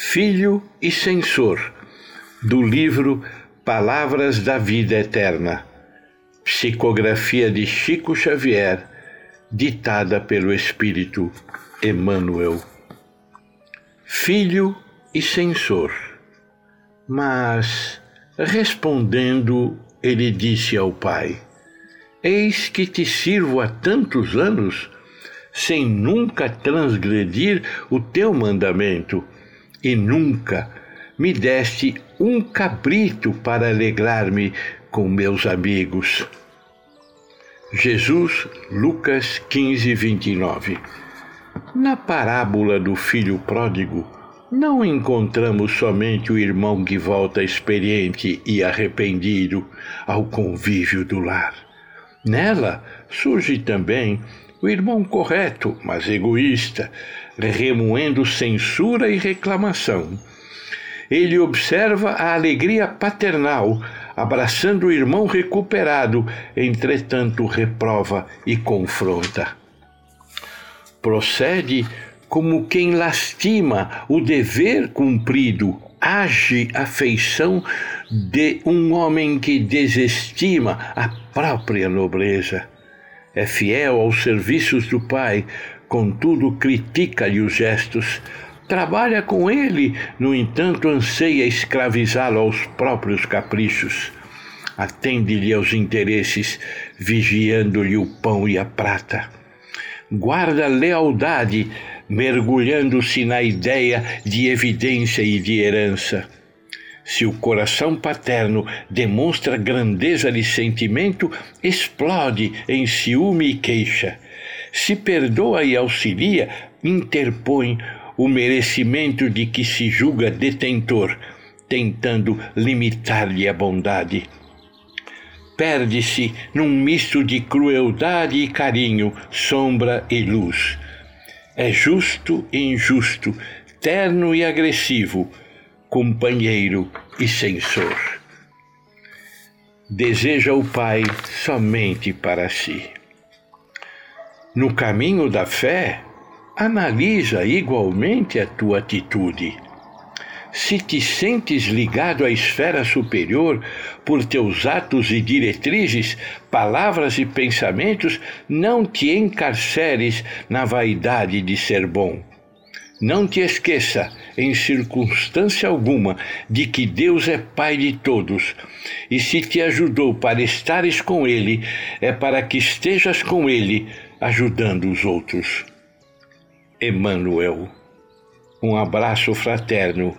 Filho e Censor, do livro Palavras da Vida Eterna, psicografia de Chico Xavier, ditada pelo Espírito Emmanuel. Filho e censor. Mas, respondendo, ele disse ao pai: Eis que te sirvo há tantos anos, sem nunca transgredir o teu mandamento e nunca me deste um cabrito para alegrar-me com meus amigos. Jesus, Lucas 15, 29. Na parábola do filho pródigo, não encontramos somente o irmão que volta experiente e arrependido ao convívio do lar. Nela surge também o irmão correto, mas egoísta, remoendo censura e reclamação. Ele observa a alegria paternal, abraçando o irmão recuperado, entretanto reprova e confronta. Procede como quem lastima o dever cumprido, age a feição de um homem que desestima a própria nobreza. É fiel aos serviços do Pai, contudo critica-lhe os gestos. Trabalha com ele, no entanto, anseia escravizá-lo aos próprios caprichos. Atende-lhe aos interesses, vigiando-lhe o pão e a prata. Guarda lealdade, mergulhando-se na ideia de evidência e de herança. Se o coração paterno demonstra grandeza de sentimento, explode em ciúme e queixa se perdoa e auxilia, interpõe o merecimento de que se julga detentor, tentando limitar-lhe a bondade. Perde-se num misto de crueldade e carinho, sombra e luz. É justo e injusto, terno e agressivo, companheiro e censor. Deseja o Pai somente para si. No caminho da fé, analisa igualmente a tua atitude. Se te sentes ligado à esfera superior por teus atos e diretrizes, palavras e pensamentos, não te encarceres na vaidade de ser bom. Não te esqueça, em circunstância alguma, de que Deus é Pai de todos, e se te ajudou para estares com Ele, é para que estejas com Ele ajudando os outros. Emmanuel, um abraço fraterno